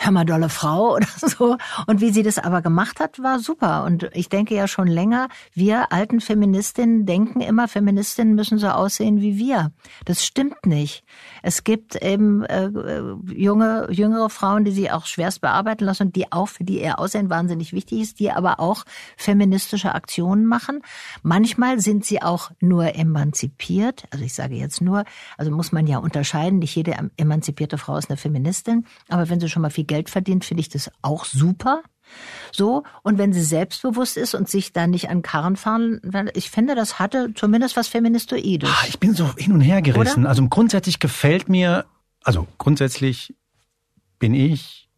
hör mal dolle Frau oder so. Und wie sie das aber gemacht hat, war super. Und ich denke ja schon länger, wir alten Feministinnen denken immer, Feministinnen müssen so aussehen wie wir. Das stimmt nicht. Es gibt eben äh, äh junge, jüngere Frauen, die sie auch schwerst bearbeiten lassen und die auch, für die ihr Aussehen wahnsinnig wichtig ist, die aber auch feministische Aktionen machen. Manchmal sind sie auch nur emanzipiert. Also ich sage jetzt nur, also muss man ja unterscheiden, nicht jede emanzipierte Frau ist eine Feministin. Aber wenn sie schon mal viel Geld verdient, finde ich das auch super. So, und wenn sie selbstbewusst ist und sich da nicht an Karren fahren, ich finde, das hatte zumindest was Feministoides. Ah, ich bin so hin und her gerissen. Oder? Also grundsätzlich gefällt mir, also grundsätzlich bin ich,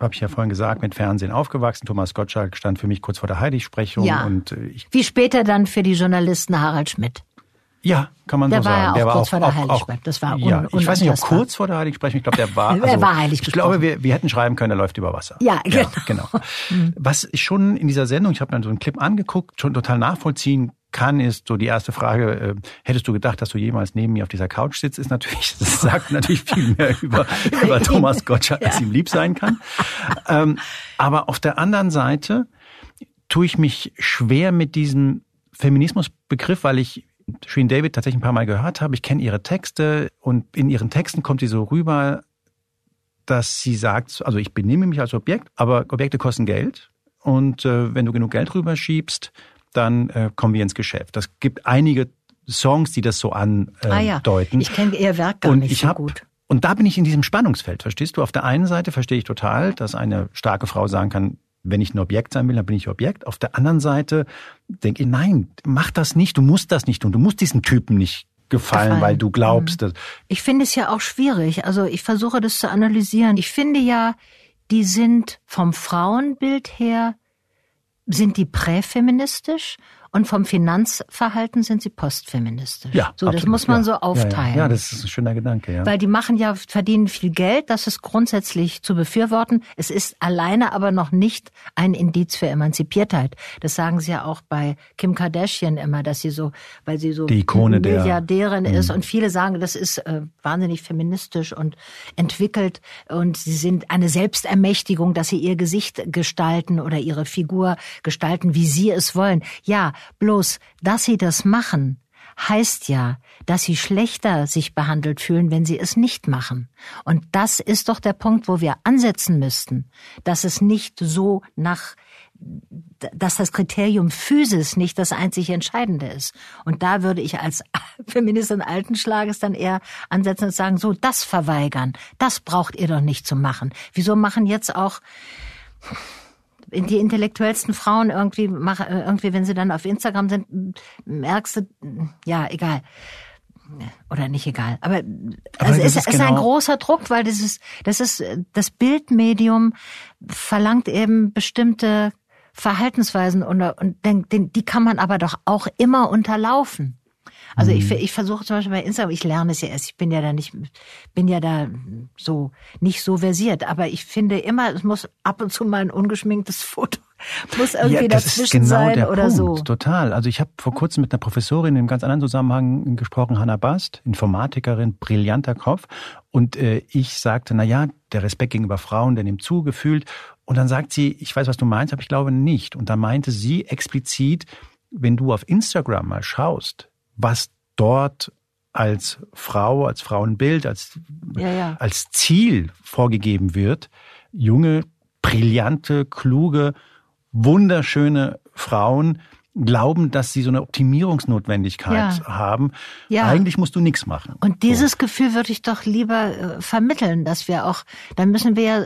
habe ich ja vorhin gesagt, mit Fernsehen aufgewachsen. Thomas Gottschalk stand für mich kurz vor der Heiligsprechung. Ja. Und äh, ich Wie später dann für die Journalisten Harald Schmidt. Ja, kann man der so sagen. Ja der war kurz auch, vor der Heiligsprechung. Das war un ja, Ich weiß nicht, ob kurz vor der Heiligsprechung. Ich glaube, der war. Also, er war heilig Ich glaube, wir, wir hätten schreiben können, er läuft über Wasser. Ja, genau. Ja, genau. Mhm. Was ich schon in dieser Sendung, ich habe mir so einen Clip angeguckt, schon total nachvollziehen kann, ist so die erste Frage, äh, hättest du gedacht, dass du jemals neben mir auf dieser Couch sitzt, ist natürlich, das sagt natürlich viel mehr über, über Thomas Gottschalk, als ihm lieb sein kann. Ähm, aber auf der anderen Seite tue ich mich schwer mit diesem Feminismusbegriff, weil ich Shreen David tatsächlich ein paar Mal gehört habe. Ich kenne ihre Texte und in ihren Texten kommt sie so rüber, dass sie sagt, also ich benehme mich als Objekt, aber Objekte kosten Geld und äh, wenn du genug Geld rüberschiebst, dann äh, kommen wir ins Geschäft. Das gibt einige Songs, die das so andeuten. Äh, ah ja, deuten. ich kenne ihr Werk gar und nicht ich so hab, gut. Und da bin ich in diesem Spannungsfeld, verstehst du? Auf der einen Seite verstehe ich total, dass eine starke Frau sagen kann, wenn ich ein Objekt sein will, dann bin ich Objekt. Auf der anderen Seite denke ich, nein, mach das nicht, du musst das nicht tun, du musst diesen Typen nicht gefallen, gefallen. weil du glaubst. Mhm. Dass ich finde es ja auch schwierig. Also ich versuche das zu analysieren. Ich finde ja, die sind vom Frauenbild her, sind die präfeministisch und vom Finanzverhalten sind sie postfeministisch. Ja, so, das muss man ja. so aufteilen. Ja, ja, das ist ein schöner Gedanke, ja. Weil die machen ja, verdienen viel Geld, das ist grundsätzlich zu befürworten. Es ist alleine aber noch nicht ein Indiz für Emanzipiertheit. Das sagen sie ja auch bei Kim Kardashian immer, dass sie so, weil sie so die Ikone Milliardärin der, ist und viele sagen, das ist äh, wahnsinnig feministisch und entwickelt und sie sind eine Selbstermächtigung, dass sie ihr Gesicht gestalten oder ihre Figur gestalten, wie sie es wollen. Ja, Bloß, dass sie das machen, heißt ja, dass sie schlechter sich behandelt fühlen, wenn sie es nicht machen. Und das ist doch der Punkt, wo wir ansetzen müssten, dass es nicht so nach dass das Kriterium Physis nicht das einzig Entscheidende ist. Und da würde ich als Feministin alten Schlages dann eher ansetzen und sagen, so, das verweigern, das braucht ihr doch nicht zu machen. Wieso machen jetzt auch die intellektuellsten Frauen irgendwie machen, äh, irgendwie, wenn sie dann auf Instagram sind, merkst du, ja, egal. Oder nicht egal. Aber, Aber also es ist, ist genau ein großer Druck, weil das ist, das ist, das Bildmedium verlangt eben bestimmte Verhaltensweisen und, und den, die kann man aber doch auch immer unterlaufen. Also ich, mhm. ich versuche zum Beispiel bei Instagram, ich lerne es ja erst, ich bin ja da nicht, bin ja da so nicht so versiert, aber ich finde immer, es muss ab und zu mal ein ungeschminktes Foto muss irgendwie ja, dazwischen genau sein oder Punkt. so. Total. Also ich habe vor kurzem mit einer Professorin in einem ganz anderen Zusammenhang gesprochen, Hannah Bast, Informatikerin, brillanter Kopf. Und äh, ich sagte, na ja, der Respekt gegenüber Frauen, der nimmt zu, gefühlt. Und dann sagt sie, ich weiß, was du meinst, aber ich glaube nicht. Und da meinte sie explizit, wenn du auf Instagram mal schaust, was dort als Frau, als Frauenbild, als, ja, ja. als Ziel vorgegeben wird, junge, brillante, kluge, wunderschöne Frauen glauben, dass sie so eine Optimierungsnotwendigkeit ja. haben. Ja. Eigentlich musst du nichts machen. Und dieses so. Gefühl würde ich doch lieber äh, vermitteln, dass wir auch, dann müssen wir ja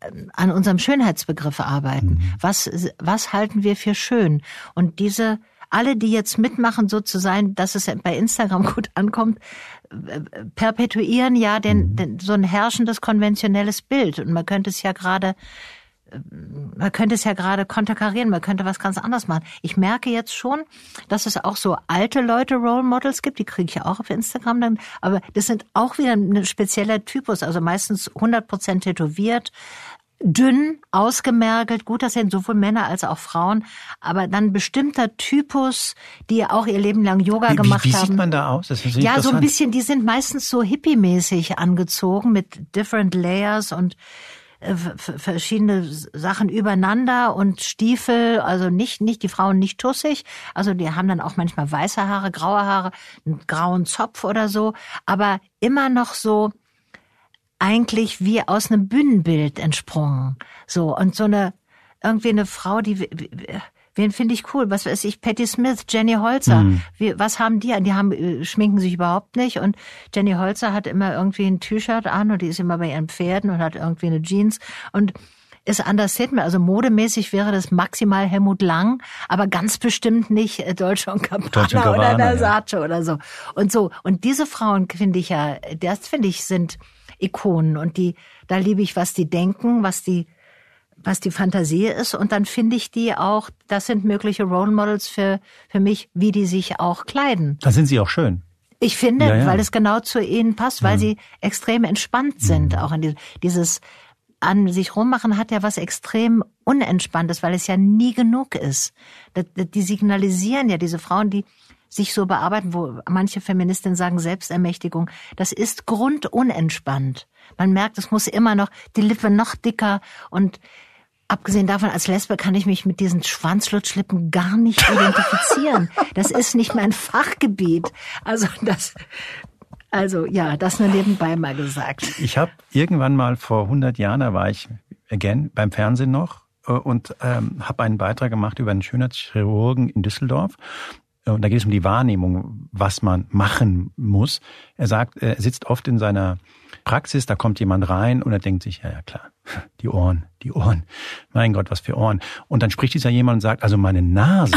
äh, an unserem Schönheitsbegriff arbeiten. Mhm. Was, was halten wir für schön? Und diese alle, die jetzt mitmachen, so zu sein, dass es bei Instagram gut ankommt, perpetuieren ja den, mhm. den, so ein herrschendes konventionelles Bild. Und man könnte es ja gerade man könnte es ja gerade konterkarieren, man könnte was ganz anderes machen. Ich merke jetzt schon, dass es auch so alte Leute Role Models gibt, die kriege ich ja auch auf Instagram dann, aber das sind auch wieder ein spezieller Typus, also meistens 100 Prozent tätowiert, dünn, ausgemergelt, gut aussehen, sowohl Männer als auch Frauen, aber dann bestimmter Typus, die auch ihr Leben lang Yoga wie, gemacht wie, haben. Wie sieht man da aus? ja, so ein bisschen, die sind meistens so hippie-mäßig angezogen mit different layers und äh, verschiedene Sachen übereinander und Stiefel, also nicht, nicht die Frauen nicht tussig, also die haben dann auch manchmal weiße Haare, graue Haare, einen grauen Zopf oder so, aber immer noch so eigentlich wie aus einem Bühnenbild entsprungen. So, und so eine, irgendwie eine Frau, die, wen finde ich cool? Was weiß ich, Patti Smith, Jenny Holzer. Mhm. Wie, was haben die an? Die haben, äh, schminken sich überhaupt nicht und Jenny Holzer hat immer irgendwie ein T-Shirt an und die ist immer bei ihren Pferden und hat irgendwie eine Jeans und ist anders Statement. Also modemäßig wäre das maximal Helmut Lang, aber ganz bestimmt nicht äh, Deutsche und Gabbana, Deutsche oder Versace ja. oder so. Und so. Und diese Frauen finde ich ja, das finde ich sind Ikonen und die, da liebe ich, was die denken, was die, was die Fantasie ist und dann finde ich die auch, das sind mögliche Role Models für, für mich, wie die sich auch kleiden. Da sind sie auch schön. Ich finde, ja, ja. weil es genau zu ihnen passt, weil mhm. sie extrem entspannt sind, mhm. auch in die, dieses an sich rummachen hat ja was extrem unentspanntes, weil es ja nie genug ist. Die signalisieren ja diese Frauen, die sich so bearbeiten, wo manche Feministinnen sagen Selbstermächtigung, das ist grundunentspannt. Man merkt, es muss immer noch die Lippe noch dicker und Abgesehen davon, als Lesbe kann ich mich mit diesen Schwanzlutschlippen gar nicht identifizieren. Das ist nicht mein Fachgebiet. Also das, also ja, das nur nebenbei mal gesagt. Ich habe irgendwann mal vor 100 Jahren, da war ich again beim Fernsehen noch äh, und ähm, habe einen Beitrag gemacht über einen Schönheitschirurgen in Düsseldorf. Und da geht es um die Wahrnehmung, was man machen muss. Er sagt, er sitzt oft in seiner Praxis, da kommt jemand rein und er denkt sich, ja, ja, klar, die Ohren, die Ohren. Mein Gott, was für Ohren. Und dann spricht dieser jemand und sagt, also meine Nase.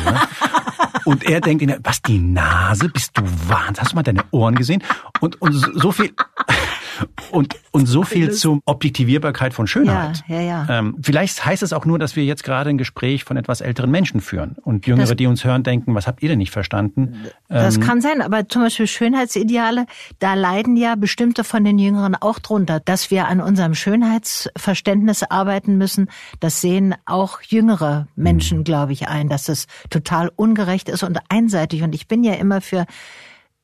und er denkt, was, die Nase? Bist du wahnsinnig? Hast du mal deine Ohren gesehen? Und, und so viel, und, und so viel zur Objektivierbarkeit von Schönheit. Ja, ja, ja. Ähm, vielleicht heißt es auch nur, dass wir jetzt gerade ein Gespräch von etwas älteren Menschen führen. Und Jüngere, das, die uns hören, denken, was habt ihr denn nicht verstanden? Das ähm, kann sein, aber zum Beispiel Schönheitsideale, da leiden ja bestimmte von den Jüngeren auch drunter, dass wir an unserem Schönheitsverständnis arbeiten müssen. Das sehen auch jüngere Menschen, mhm. glaube ich, ein, dass es total ungerecht ist und einseitig. Und ich bin ja immer für,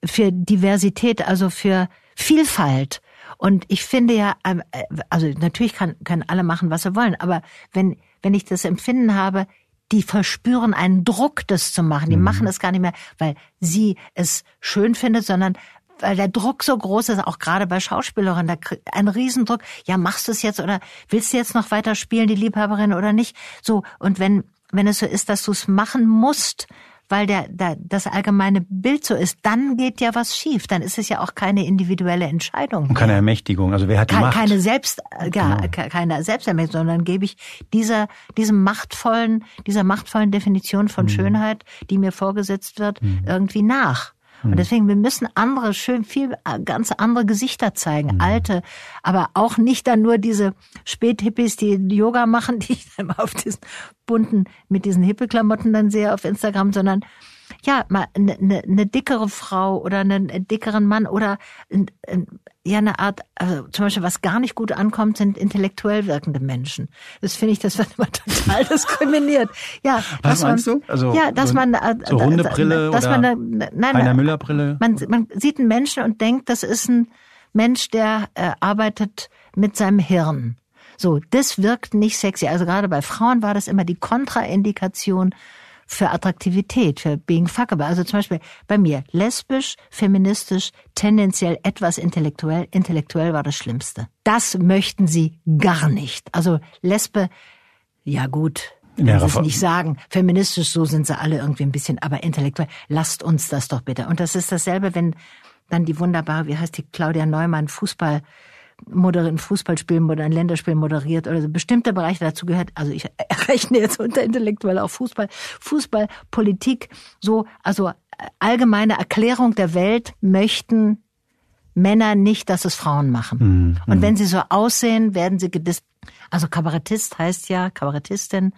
für Diversität, also für Vielfalt. Und ich finde ja, ähm, äh, also natürlich kann, können alle machen, was sie wollen, aber wenn, wenn ich das Empfinden habe, die verspüren einen Druck, das zu machen. Die mhm. machen es gar nicht mehr, weil sie es schön findet, sondern weil der Druck so groß ist, auch gerade bei Schauspielerinnen, da ein Riesendruck. Ja, machst du es jetzt oder willst du jetzt noch weiter spielen, die Liebhaberin oder nicht? So und wenn wenn es so ist, dass du es machen musst, weil der, der, das allgemeine Bild so ist, dann geht ja was schief. Dann ist es ja auch keine individuelle Entscheidung. Und keine Ermächtigung. Also wer hat die Ke Macht? Keine Selbst, ja, genau. keine Selbstermächtigung, sondern gebe ich dieser, diesem machtvollen, dieser machtvollen Definition von mhm. Schönheit, die mir vorgesetzt wird, mhm. irgendwie nach. Und hm. deswegen, wir müssen andere, schön viel, äh, ganz andere Gesichter zeigen, mhm. alte, aber auch nicht dann nur diese Späthippies, die Yoga machen, die ich dann auf diesen bunten, mit diesen Hippie-Klamotten dann sehe auf Instagram, sondern ja, mal eine, eine, eine dickere Frau oder einen dickeren Mann oder ein, ein, ja eine Art, also zum Beispiel was gar nicht gut ankommt, sind intellektuell wirkende Menschen. Das finde ich, das wird immer total diskriminiert. Ja, was meinst man, du? Also ja, dass so, man äh, so runde Brille dass oder man, nein, Heiner Müller Brille. Man, man sieht einen Menschen und denkt, das ist ein Mensch, der äh, arbeitet mit seinem Hirn. So, das wirkt nicht sexy. Also gerade bei Frauen war das immer die Kontraindikation für Attraktivität, für being fuckable. Also zum Beispiel bei mir lesbisch, feministisch, tendenziell etwas intellektuell. Intellektuell war das Schlimmste. Das möchten sie gar nicht. Also Lesbe, ja gut, wenn Sie es nicht sagen. Feministisch, so sind sie alle irgendwie ein bisschen, aber intellektuell. Lasst uns das doch bitte. Und das ist dasselbe, wenn dann die wunderbare, wie heißt die, Claudia Neumann, Fußball, moderieren Fußballspielen oder ein Länderspiel moderiert oder so bestimmte Bereiche dazu gehört. Also ich rechne jetzt unter intellektuell auch Fußball, Fußball, Politik, so, also allgemeine Erklärung der Welt möchten Männer nicht, dass es Frauen machen. Mhm. Und wenn sie so aussehen, werden sie gedisst. Also Kabarettist heißt ja, Kabarettistin,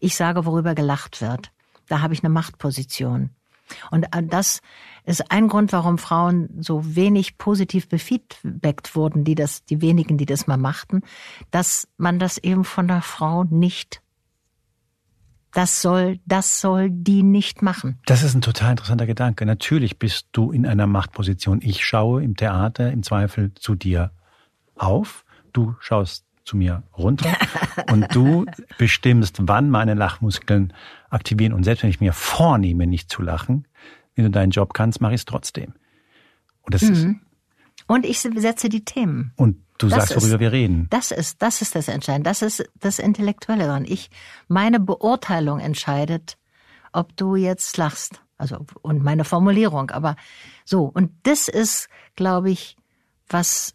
ich sage, worüber gelacht wird. Da habe ich eine Machtposition. Und äh, das ist ein Grund, warum Frauen so wenig positiv befeedbackt wurden, die das, die wenigen, die das mal machten, dass man das eben von der Frau nicht das soll, das soll die nicht machen. Das ist ein total interessanter Gedanke. Natürlich bist du in einer Machtposition. Ich schaue im Theater im Zweifel zu dir auf. Du schaust zu mir runter und du bestimmst, wann meine Lachmuskeln aktivieren. Und selbst wenn ich mir vornehme, nicht zu lachen, wenn du deinen Job kannst, mache ich es trotzdem. Und das mhm. ist und ich setze die Themen. Und du das sagst, worüber ist, wir reden. Das ist, das ist das Entscheidende. Das ist das Intellektuelle daran. Ich, meine Beurteilung entscheidet, ob du jetzt lachst. Also, und meine Formulierung. Aber so. Und das ist, glaube ich, was,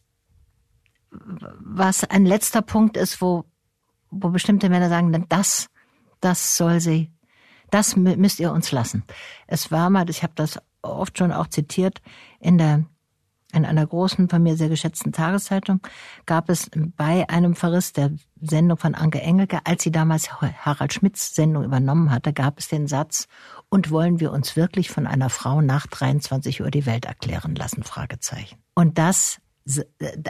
was ein letzter Punkt ist, wo, wo bestimmte Männer sagen, das, das soll sie, das müsst ihr uns lassen. Es war mal, ich habe das oft schon auch zitiert, in der in einer großen, von mir sehr geschätzten Tageszeitung gab es bei einem Verriss der Sendung von Anke Engelke, als sie damals Harald Schmidts Sendung übernommen hatte, gab es den Satz, und wollen wir uns wirklich von einer Frau nach 23 Uhr die Welt erklären lassen? Fragezeichen. Und das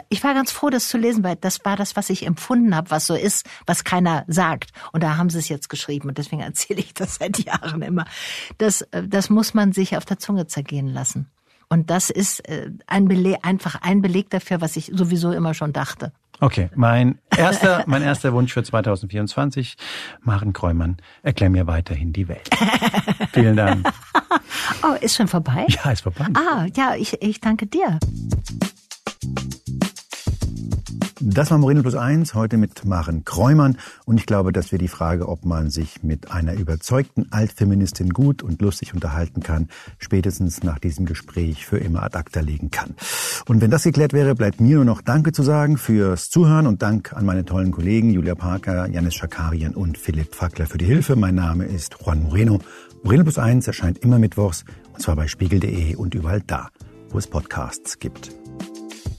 ich war ganz froh, das zu lesen, weil das war das, was ich empfunden habe, was so ist, was keiner sagt. Und da haben sie es jetzt geschrieben und deswegen erzähle ich das seit Jahren immer. Das, das muss man sich auf der Zunge zergehen lassen. Und das ist äh, ein Beleg, einfach ein Beleg dafür, was ich sowieso immer schon dachte. Okay, mein erster, mein erster Wunsch für 2024, Maren Kräumann, erklär mir weiterhin die Welt. Vielen Dank. Oh, ist schon vorbei? Ja, ist vorbei. Ah, ja, ich, ich danke dir. Das war Moreno Plus Eins, heute mit Maren Kräumann. Und ich glaube, dass wir die Frage, ob man sich mit einer überzeugten Altfeministin gut und lustig unterhalten kann, spätestens nach diesem Gespräch für immer ad acta legen kann. Und wenn das geklärt wäre, bleibt mir nur noch Danke zu sagen fürs Zuhören und Dank an meine tollen Kollegen Julia Parker, Janis Schakarian und Philipp Fackler für die Hilfe. Mein Name ist Juan Moreno. Moreno Plus Eins erscheint immer mittwochs, und zwar bei spiegel.de und überall da, wo es Podcasts gibt.